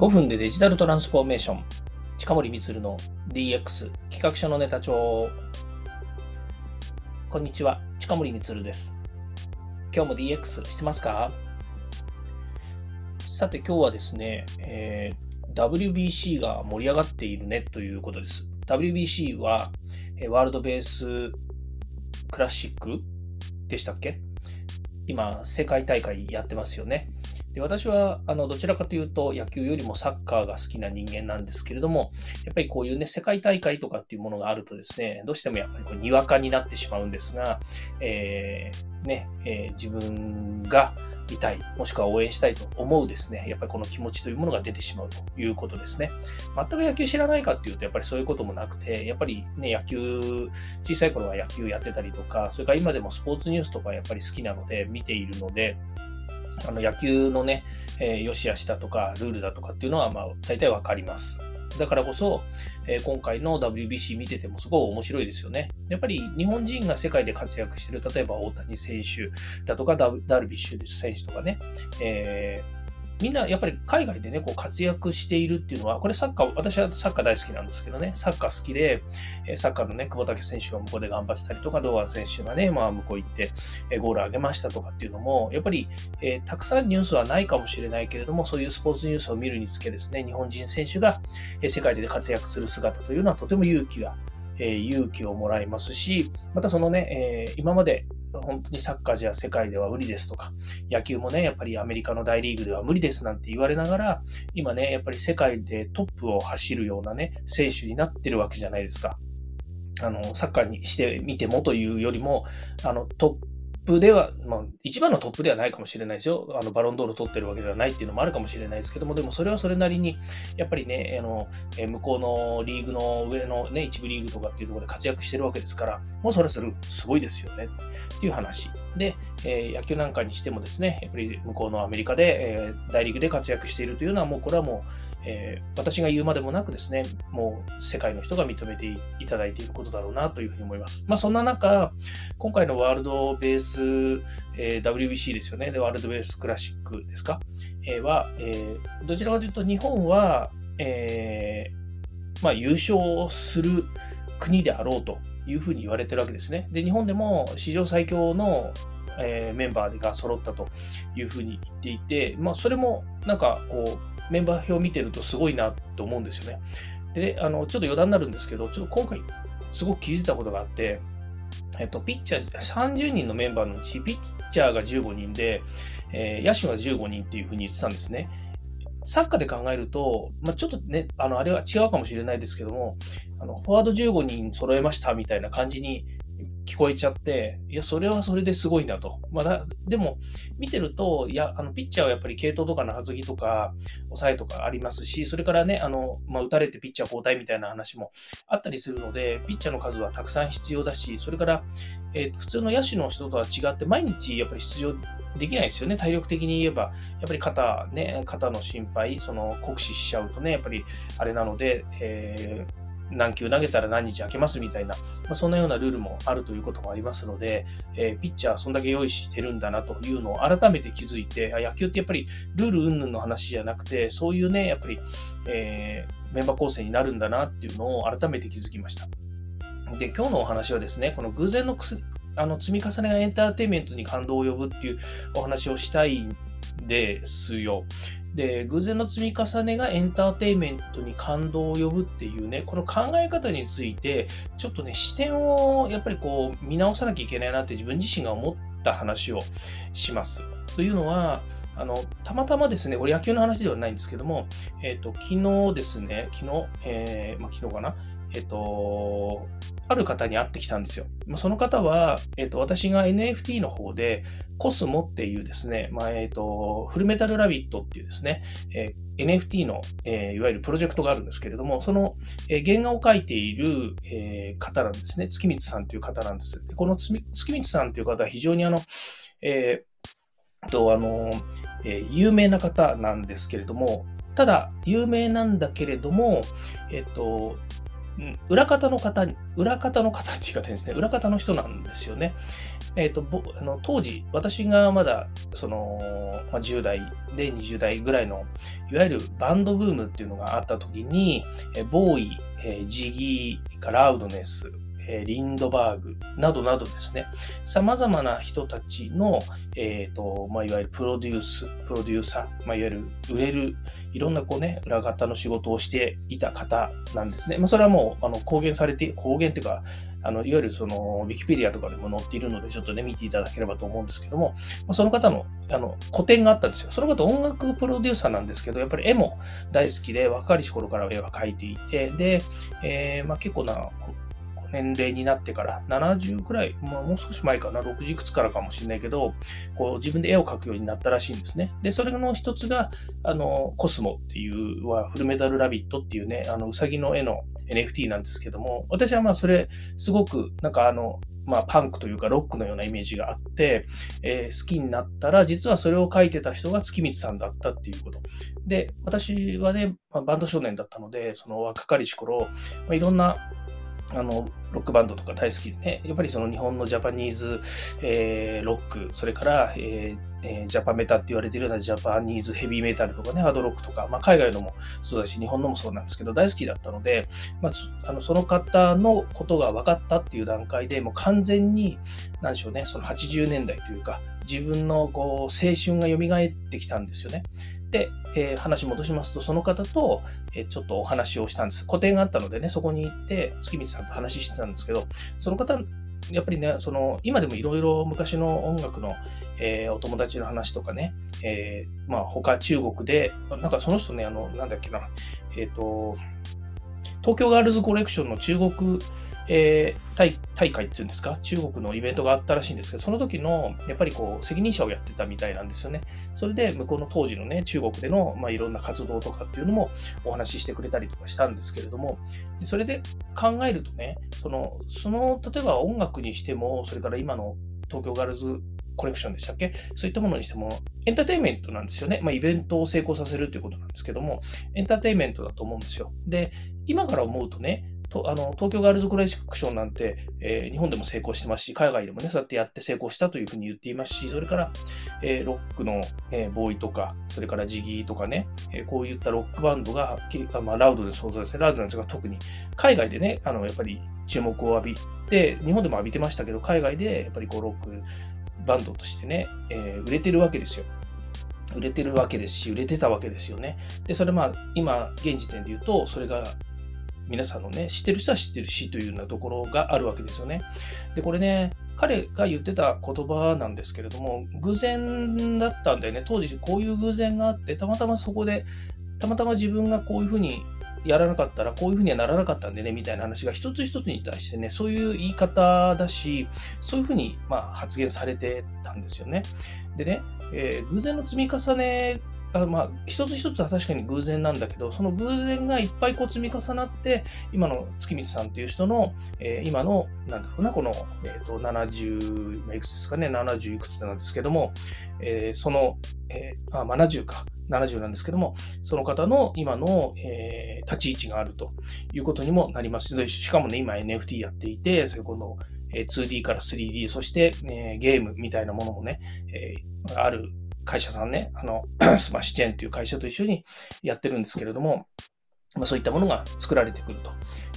5分でデジタルトランスフォーメーション。近森光の DX 企画書のネタ帳。こんにちは。近森光です。今日も DX してますか？さて今日はですね、えー、WBC が盛り上がっているね。ということです。WBC はえワールドベースクラシックでしたっけ？今世界大会やってますよね。で私はあのどちらかというと野球よりもサッカーが好きな人間なんですけれども、やっぱりこういうね、世界大会とかっていうものがあるとですね、どうしてもやっぱりこうにわかになってしまうんですが、えー、ね、えー、自分が見たい、もしくは応援したいと思うですね、やっぱりこの気持ちというものが出てしまうということですね。全く野球知らないかっていうと、やっぱりそういうこともなくて、やっぱりね、野球、小さい頃は野球やってたりとか、それから今でもスポーツニュースとかやっぱり好きなので、見ているので、あの野球のね、えー、良し悪しだとか、ルールだとかっていうのは、まあ、大体わかります。だからこそ、えー、今回の WBC 見ててもすごい面白いですよね。やっぱり日本人が世界で活躍してる、例えば大谷選手だとかダルビッシュ選手とかね、えーみんなやっぱり海外でね、こう活躍しているっていうのは、これサッカー、私はサッカー大好きなんですけどね、サッカー好きで、サッカーのね、久保建選手が向こうで頑張ってたりとか、堂安選手がね、まあ向こう行ってゴール上げましたとかっていうのも、やっぱり、えー、たくさんニュースはないかもしれないけれども、そういうスポーツニュースを見るにつけですね、日本人選手が世界で活躍する姿というのはとても勇気がえ勇気をもらいますし、またそのね、え今まで本当にサッカーじゃ世界では無理ですとか、野球もね、やっぱりアメリカの大リーグでは無理ですなんて言われながら、今ね、やっぱり世界でトップを走るようなね、選手になってるわけじゃないですか。あの、サッカーにしてみてもというよりも、あの、トップでは、まあ、一番のトップではないかもしれないですよ。あの、バロンドール取ってるわけではないっていうのもあるかもしれないですけども、でもそれはそれなりに、やっぱりね、あの、向こうのリーグの上のね、一部リーグとかっていうところで活躍してるわけですから、もうそれする、すごいですよね。っていう話。で、えー、野球なんかにしてもですね、やっぱり向こうのアメリカで、えー、大リーグで活躍しているというのは、もうこれはもう、えー、私が言うまでもなくですね、もう世界の人が認めていただいていることだろうなというふうに思います。まあそんな中、今回のワールドベース、えー、WBC ですよね、でワールドベースクラシックですか、えー、は、えー、どちらかというと日本は、えー、まあ優勝する国であろうと。いうふうに言われてるわけですね。で、日本でも史上最強のえー、メンバーが揃ったというふうに言っていて、まあ、それもなんかこう、メンバー表を見てるとすごいなと思うんですよね。で、あの、ちょっと余談になるんですけど、ちょっと今回すごく気づいたことがあって、えっと、ピッチャー、30人のメンバーのうち、ピッチャーが15人で、えー、野手が15人っていうふうに言ってたんですね。サッカーで考えると、まあ、ちょっとね、あの、あれは違うかもしれないですけども、あの、フォワード15人揃えましたみたいな感じに聞こえちゃって、いや、それはそれですごいなと。まあ、でも、見てると、いや、あの、ピッチャーはやっぱり系統とかの発ぎとか、抑えとかありますし、それからね、あの、まあ、打たれてピッチャー交代みたいな話もあったりするので、ピッチャーの数はたくさん必要だし、それから、えー、普通の野手の人とは違って、毎日やっぱり出場できないですよね。体力的に言えば、やっぱり肩、ね、肩の心配、その酷使しちゃうとね、やっぱりあれなので、えー何球投げたら何日空けますみたいな、まあ、そんなようなルールもあるということもありますので、えー、ピッチャーそんだけ用意してるんだなというのを改めて気づいて、野球ってやっぱりルール云々の話じゃなくて、そういうね、やっぱり、えー、メンバー構成になるんだなっていうのを改めて気づきました。で、今日のお話はですね、この偶然のあの積み重ねがエンターテインメントに感動を呼ぶっていうお話をしたいですよ。で、偶然の積み重ねがエンターテインメントに感動を呼ぶっていうね、この考え方について、ちょっとね、視点をやっぱりこう見直さなきゃいけないなって自分自身が思った話をします。というのは、あの、たまたまですね、これ野球の話ではないんですけども、えっ、ー、と、昨日ですね、昨日、えー、まあ、昨日かな、えっ、ー、と、ある方に会ってきたんですよ。ま、その方は、えっ、と、私が NFT の方で、コスモっていうですね、まあ、えっ、と、フルメタルラビットっていうですね、え NFT の、えいわゆるプロジェクトがあるんですけれども、その、え原画を描いている、え方なんですね。月光さんという方なんです。でこの月光さんという方は非常にあの、えと、あの、えー、有名な方なんですけれども、ただ、有名なんだけれども、えっと、裏方の方、裏方の方っていう方ですね、裏方の人なんですよね。えっ、と、あの当時、私がまだ、その、まあ、10代で20代ぐらいの、いわゆるバンドブームっていうのがあった時に、えボーイ、えジギー、ラウドネス、えリンドバーグなどなどですね、様々な人たちの、えっ、ー、と、まあ、いわゆるプロデュース、プロデューサー、まあ、いわゆる売れる、いろんなこうね、裏方の仕事をしていた方なんですね。まあ、それはもう、あの、公言されて、公言っていうか、あの、いわゆるその、ウィキペディアとかでも載っているので、ちょっとね、見ていただければと思うんですけども、ま、その方の、あの、個展があったんですよ。その方音楽プロデューサーなんですけど、やっぱり絵も大好きで、若い頃から絵は描いていて、で、えー、まあ結構な、年齢になってから70くらい、まあ、もう少し前かな、60いくつからかもしれないけど、こう自分で絵を描くようになったらしいんですね。で、それの一つが、あの、コスモっていうは、フルメタルラビットっていうね、あの、うさぎの絵の NFT なんですけども、私はまあそれ、すごく、なんかあの、まあ、パンクというかロックのようなイメージがあって、えー、好きになったら、実はそれを書いてた人が月光さんだったっていうこと。で、私はね、まあ、バンド少年だったので、その若かりし頃、まあ、いろんなあの、ロックバンドとか大好きでね、やっぱりその日本のジャパニーズ、えー、ロック、それから、えーえー、ジャパメタって言われてるようなジャパニーズヘビーメタルとかね、ハードロックとか、まあ、海外のもそうだし、日本のもそうなんですけど、大好きだったので、まあ、あのその方のことが分かったっていう段階でもう完全に、なんでしょうね、その80年代というか、自分のこう青春が蘇ってきたんですよね。で、えー、話戻しますと、その方と、えー、ちょっとお話をしたんです。個展があったのでね、そこに行って、月光さんと話してたんですけど、その方、やっぱりね、その、今でもいろいろ昔の音楽の、えー、お友達の話とかね、えまあ、他中国で、なんかその人ね、あの、なんだっけな、えっ、と、東京ガールズコレクションの中国えー、大大会っていうんですか、中国のイベントがあったらしいんですけど、その時の、やっぱりこう、責任者をやってたみたいなんですよね。それで、向こうの当時のね、中国での、まあ、いろんな活動とかっていうのもお話ししてくれたりとかしたんですけれども、でそれで考えるとね、その、その、例えば音楽にしても、それから今の東京ガールズコレクションでしたっけ？そういったものにしても、エンターテインメントなんですよね。まあ、イベントを成功させるということなんですけども、エンターテインメントだと思うんですよ。で、今から思うとね、とあの東京ガールズコレクションなんて、えー、日本でも成功してますし、海外でもね、そうやってやって成功したというふうに言っていますし、それから、えー、ロックの、えー、ボーイとか、それからジギーとかね、えこういったロックバンドが、まあ、ラウドで想像ですね、ラウドなんですが、特に海外でね、あのやっぱり注目を浴びて、日本でも浴びてましたけど、海外でやっぱりこうロックバンドとしてね、え売れてるわけですよ。売れてるわけですし、売れてたわけですよね。で、それまあ、今、現時点で言うと、それが皆さんのね、知ってる人は知ってるしというようなところがあるわけですよね。で、これね、彼が言ってた言葉なんですけれども、偶然だったんだよね。当時こういう偶然があって、たまたまそこで、たまたま自分がこういうふうにやらなかったらこういうふうにはならなかったんでね、みたいな話が一つ一つに対してね、そういう言い方だし、そういうふうにまあ発言されてたんですよね。でね、えー、偶然の積み重ねあまあ、一つ一つは確かに偶然なんだけど、その偶然がいっぱいこう積み重なって、今の月光さんっていう人の、えー、今の、なんだろうな、この、えっ、ー、と、70、いくつですかね、70いくつなんですけども、えー、その、えー、あ、70か、70なんですけども、その方の今の、えー、立ち位置があるということにもなります。しかもね、今 NFT やっていて、そういうこの、2D から 3D、そして、えー、ゲームみたいなものもね、えー、ある会社さんね、あの、スマッシュチェーンという会社と一緒にやってるんですけれども、まあ、そういったものが作られてくると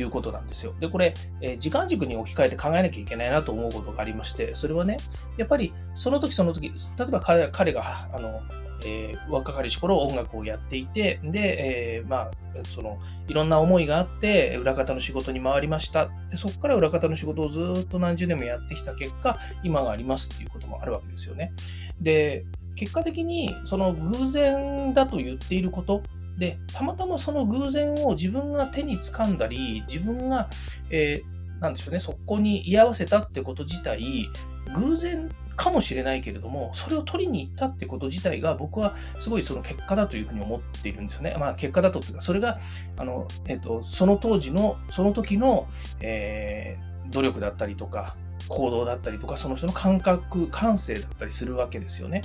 いうことなんですよ。で、これ、えー、時間軸に置き換えて考えなきゃいけないなと思うことがありまして、それはね、やっぱりその時その時、例えば彼彼が、あの、えー、若かりし頃音楽をやっていて、で、えー、まあ、その、いろんな思いがあって、裏方の仕事に回りました。でそこから裏方の仕事をずっと何十年もやってきた結果、今がありますっていうこともあるわけですよね。で、結果的にその偶然だと言っていることで、たまたまその偶然を自分が手に掴んだり、自分が、えー、なんでしょうね、そこに居合わせたってこと自体、偶然かもしれないけれども、それを取りに行ったってこと自体が、僕はすごいその結果だというふうに思っているんですよね。まあ、結果だとっていうか、それが、あの、えっ、と、その当時の、その時の、えー、努力だったりとか、行動だったりとか、その人の感覚、感性だったりするわけですよね。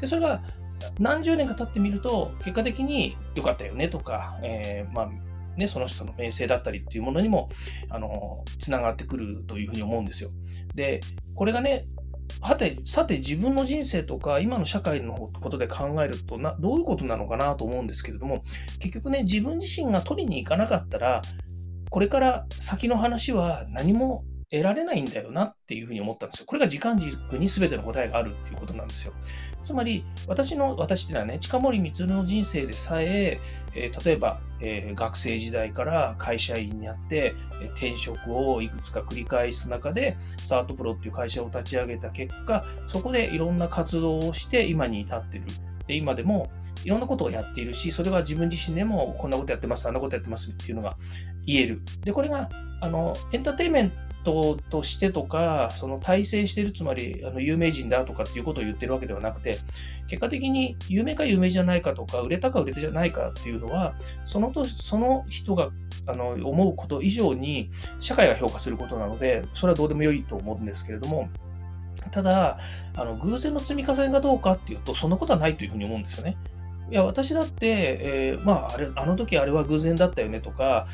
で、それが何十年か経ってみると、結果的に良かったよねとか、えー、まあ、ね、その人の名声だったりっていうものにも、あの、つながってくるというふうに思うんですよ。で、これがね、はて、さて自分の人生とか今の社会のことで考えるとな、どういうことなのかなと思うんですけれども、結局ね、自分自身が取りに行かなかったら、これから先の話は何も得られないんだよなっていうふうに思ったんですよ。これが時間軸に全ての答えがあるっていうことなんですよ。つまり、私の、私っていうのはね、近森光の人生でさえ、えー、例えば、えー、学生時代から会社員になって、えー、転職をいくつか繰り返す中で、サートプロっていう会社を立ち上げた結果、そこでいろんな活動をして今に至ってる。で、今でもいろんなことをやっているし、それは自分自身でもこんなことやってます、あんなことやってますっていうのが言える。で、これが、あの、エンターテインメントとしてとか、その体制してる、つまりあの有名人だとかっていうことを言ってるわけではなくて、結果的に有名か有名じゃないかとか、売れたか売れてじゃないかっていうのは、そのとその人があの思うこと以上に社会が評価することなので、それはどうでもよいと思うんですけれども、ただ、あの偶然の積み重ねがどうかっていうと、そんなことはないというふうに思うんですよね。いや、私だって、えー、まあ、あれ、あの時あれは偶然だったよねとか、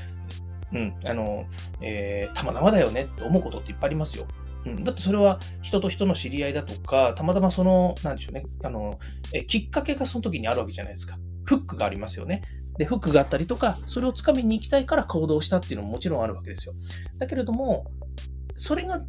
うん、あの、えー、たまたまだよねって思うことっていっぱいありますよ。うん、だってそれは人と人の知り合いだとか、たまたまその、なんでしょうね、あの、えきっかけがその時にあるわけじゃないですか。フックがありますよね。で、フックがあったりとか、それをつかみに行きたいから行動したっていうのももちろんあるわけですよ。だけれども、それが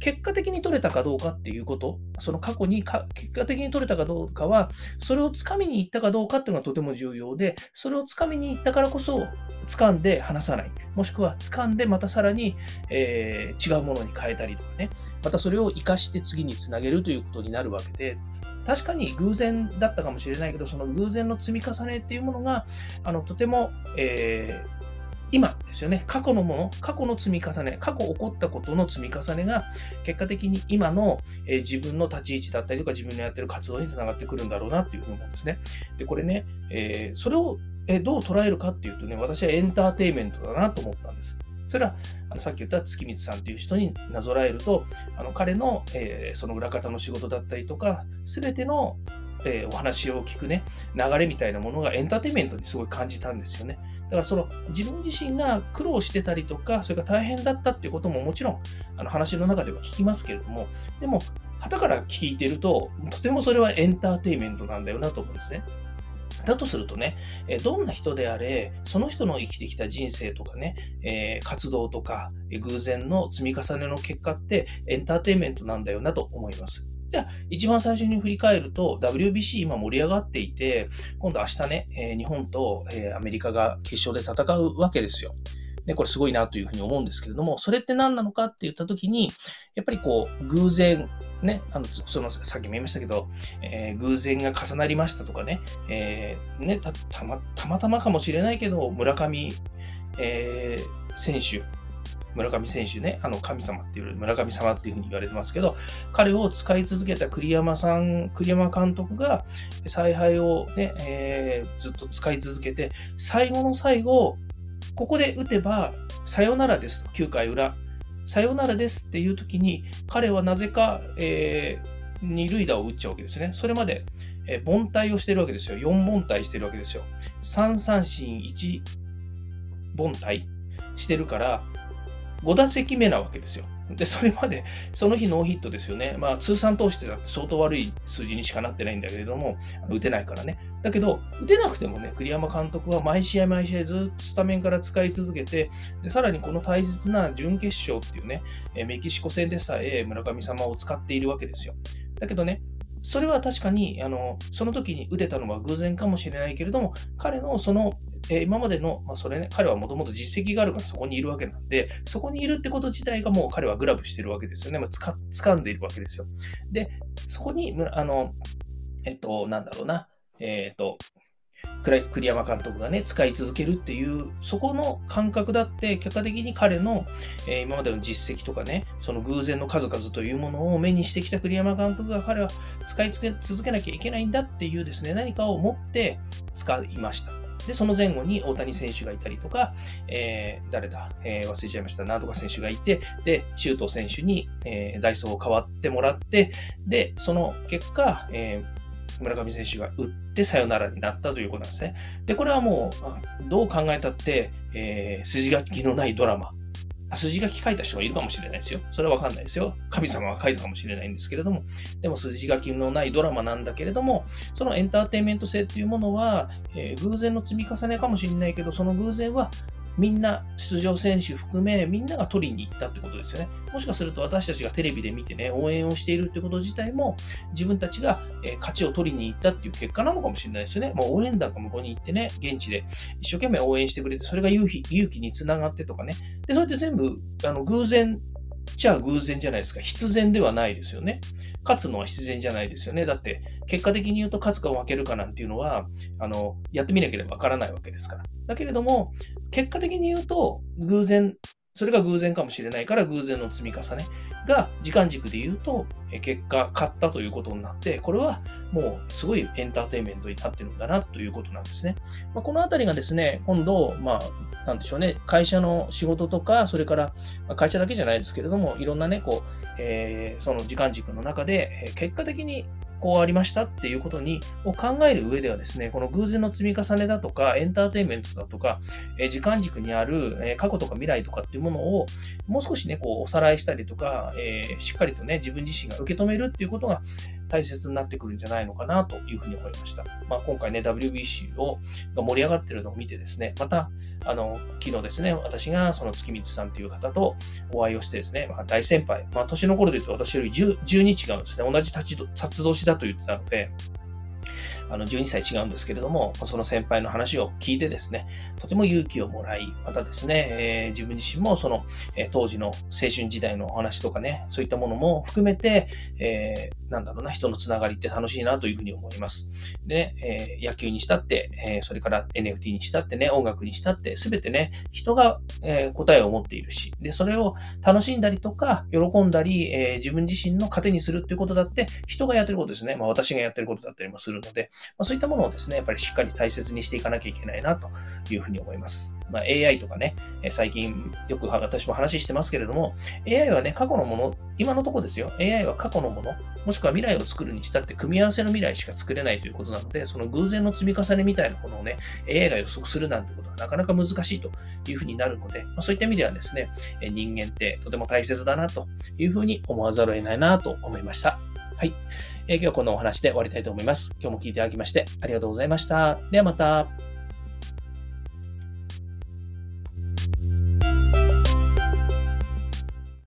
結果的に取れたかどうかっていうこと、その過去にか結果的に取れたかどうかは、それをつかみに行ったかどうかっていうのがとても重要で、それをつかみに行ったからこそ、掴んで離さない。もしくは掴んでまたさらに、えー、違うものに変えたりとかね、またそれを活かして次につなげるということになるわけで、確かに偶然だったかもしれないけど、その偶然の積み重ねっていうものが、あのとても、えー今ですよね。過去のもの、過去の積み重ね、過去起こったことの積み重ねが、結果的に今の、えー、自分の立ち位置だったりとか、自分のやってる活動につながってくるんだろうなっていうふうに思うんですね。で、これね、えー、それを、えー、どう捉えるかっていうとね、私はエンターテイメントだなと思ったんです。それは、のさっき言った月光さんという人になぞらえると、あの彼の、えー、その裏方の仕事だったりとか、すべての、えー、お話を聞くね、流れみたいなものがエンターテインメントにすごい感じたんですよね。だからその自分自身が苦労してたりとか、それから大変だったっていうことももちろんあの話の中では聞きますけれども、でも、旗から聞いてると、とてもそれはエンターテインメントなんだよなと思うんですね。だとするとね、どんな人であれ、その人の生きてきた人生とかね、えー、活動とか、偶然の積み重ねの結果ってエンターテインメントなんだよなと思います。じゃあ、一番最初に振り返ると、WBC 今盛り上がっていて、今度明日ね、えー、日本と、えー、アメリカが決勝で戦うわけですよ。ね、これすごいなというふうに思うんですけれども、それって何なのかって言ったときに、やっぱりこう、偶然、ね、あの、その、さっきも言いましたけど、えー、偶然が重なりましたとかね、えー、ね、た、たま、たまたまかもしれないけど、村上、えー、選手、村上選手ね、あの神様っていう、村上様っていうふうに言われてますけど、彼を使い続けた栗山さん、栗山監督が采配をね、えー、ずっと使い続けて、最後の最後、ここで打てば、さよならですと、9回裏。さよならですっていう時に、彼はなぜか、えー、二塁打を打っちゃうわけですね。それまで、えー、凡退をしてるわけですよ。四凡退してるわけですよ。三三振一凡退してるから、五打席目なわけですよ。で、それまで、その日ノーヒットですよね。まあ、通算通してだって相当悪い数字にしかなってないんだけれども、打てないからね。だけど、打てなくてもね、栗山監督は毎試合毎試合ずっとスタメンから使い続けて、で、さらにこの大切な準決勝っていうね、メキシコ戦でさえ村神様を使っているわけですよ。だけどね、それは確かに、あの、その時に打てたのは偶然かもしれないけれども、彼のそのえー、今までの、まあ、それね、彼はもともと実績があるからそこにいるわけなんで、そこにいるってこと自体がもう彼はグラブしてるわけですよね。まあ、つか掴んでいるわけですよ。で、そこに、あの、えっと、なんだろうな、えっと、栗山監督がね、使い続けるっていう、そこの感覚だって、結果的に彼の、えー、今までの実績とかね、その偶然の数々というものを目にしてきた栗山監督が彼は使い続けなきゃいけないんだっていうですね、何かを持って使いました。で、その前後に大谷選手がいたりとか、えー、誰だ、えー、忘れちゃいました、なんとか選手がいて、で、周東選手に、えー、ダイソーを代わってもらって、で、その結果、えー、村上選手が打ってサヨナラになったということなんですね。で、これはもう、どう考えたって、えー、筋書きのないドラマ筋書き書いた人がいるかもしれないですよ。それはわかんないですよ。神様が書いたかもしれないんですけれども、でも筋書きのないドラマなんだけれども、そのエンターテインメント性っていうものは、えー、偶然の積み重ねかもしれないけど、その偶然はみんな出場選手含めみんなが取りに行ったってことですよね。もしかすると私たちがテレビで見てね、応援をしているってこと自体も自分たちが、え勝ちを取りに行ったっていう結果なのかもしれないですよね。もう応援団が向こうに行ってね、現地で一生懸命応援してくれて、それが勇気勇気につながってとかね。で、そうやって全部あの偶然じゃあ偶然じゃないですか。必然ではないですよね。勝つのは必然じゃないですよね。だって、結果的に言うと勝つか負けるかなんていうのは、あの、やってみなければわからないわけですから。だけれども、結果的に言うと、偶然、それが偶然かもしれないから偶然の積み重ねが時間軸で言うと、結果、勝ったということになって、これはもうすごいエンターテインメントになってるんだなということなんですね。まあ、このあたりがですね、今度、まあ、なんでしょうね、会社の仕事とか、それから、会社だけじゃないですけれども、いろんなね、こう、えー、その時間軸の中で、結果的にこうありましたっていうことにを考える上ではですね、この偶然の積み重ねだとか、エンターテインメントだとか、え時間軸にある、え過去とか未来とかっていうものをもう少しね、こうおさらいしたりとか、え、しっかりとね、自分自身が受け止めるっていうことが大切になってくるんじゃないのかなというふうに思いました。まあ、今回ね、WBC をが盛り上がってるのを見てですね、また、あの、昨日ですね、私がその月光さんという方とお会いをしてですね、まあ、大先輩、まあ、年の頃で言うと私より 10, 10日違うんですね。同じ立ち、札年だと言ってたので、あの12歳違うんですけれども、その先輩の話を聞いてですね、とても勇気をもらい、またですね、えー、自分自身もその、え、当時の青春時代のお話とかね、そういったものも含めて、えー、なんだろうな、人のつながりって楽しいなというふうに思います。でね、え野球にしたって、えそれから NFT にしたってね、音楽にしたって、すべてね、人が、え答えを持っているし、で、それを楽しんだりとか、喜んだり、え自分自身の糧にするっていうことだって、人がやってることですね。まあ私がやってることだったりもするので、まあ、そういったものをですね、やっぱりしっかり大切にしていかなきゃいけないなというふうに思います。まあ、AI とかね、最近よく私も話してますけれども、AI はね、過去のもの、今のところですよ、AI は過去のもの、もしくは未来を作るにしたって組み合わせの未来しか作れないということなので、その偶然の積み重ねみたいなものをね、AI が予測するなんてことはなかなか難しいというふうになるので、まあ、そういった意味ではですね、人間ってとても大切だなというふうに思わざるを得ないなと思いました。はい。え、今日はこのお話で終わりたいと思います。今日も聞いていただきましてありがとうございました。ではまた。